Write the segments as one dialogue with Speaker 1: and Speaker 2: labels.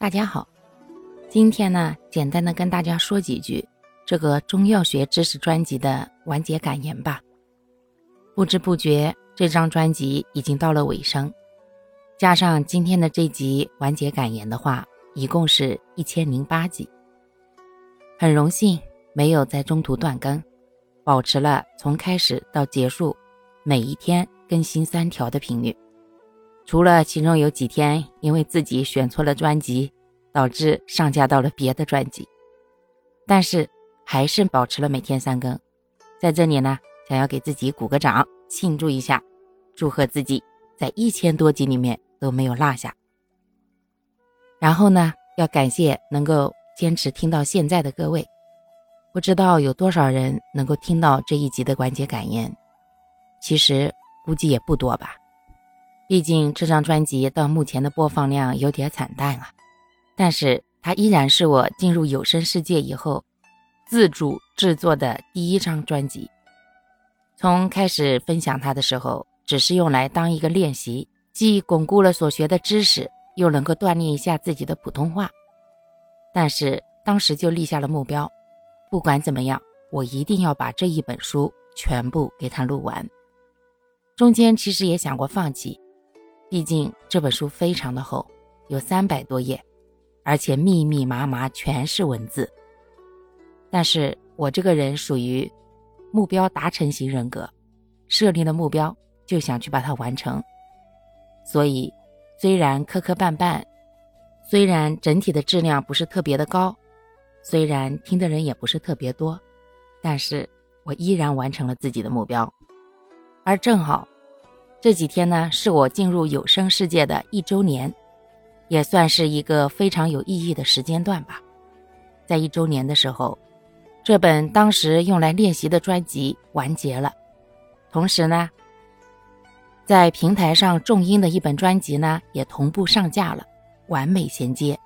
Speaker 1: 大家好，今天呢，简单的跟大家说几句这个中药学知识专辑的完结感言吧。不知不觉，这张专辑已经到了尾声，加上今天的这集完结感言的话，一共是一千零八集。很荣幸没有在中途断更，保持了从开始到结束每一天更新三条的频率。除了其中有几天因为自己选错了专辑，导致上架到了别的专辑，但是还是保持了每天三更。在这里呢，想要给自己鼓个掌，庆祝一下，祝贺自己在一千多集里面都没有落下。然后呢，要感谢能够坚持听到现在的各位，不知道有多少人能够听到这一集的完结感言，其实估计也不多吧。毕竟这张专辑到目前的播放量有点惨淡啊，但是它依然是我进入有声世界以后自主制作的第一张专辑。从开始分享它的时候，只是用来当一个练习，既巩固了所学的知识，又能够锻炼一下自己的普通话。但是当时就立下了目标，不管怎么样，我一定要把这一本书全部给它录完。中间其实也想过放弃。毕竟这本书非常的厚，有三百多页，而且密密麻麻全是文字。但是我这个人属于目标达成型人格，设立的目标就想去把它完成。所以虽然磕磕绊绊，虽然整体的质量不是特别的高，虽然听的人也不是特别多，但是我依然完成了自己的目标，而正好。这几天呢，是我进入有声世界的一周年，也算是一个非常有意义的时间段吧。在一周年的时候，这本当时用来练习的专辑完结了，同时呢，在平台上重音的一本专辑呢也同步上架了，完美衔接。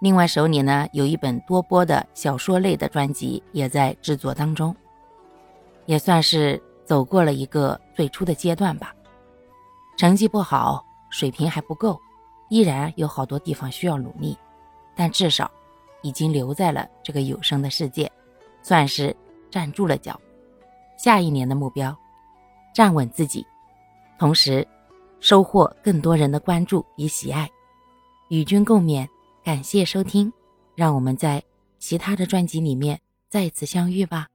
Speaker 1: 另外手里呢有一本多播的小说类的专辑也在制作当中，也算是走过了一个最初的阶段吧。成绩不好，水平还不够，依然有好多地方需要努力，但至少已经留在了这个有声的世界，算是站住了脚。下一年的目标，站稳自己，同时收获更多人的关注与喜爱。与君共勉，感谢收听，让我们在其他的专辑里面再次相遇吧。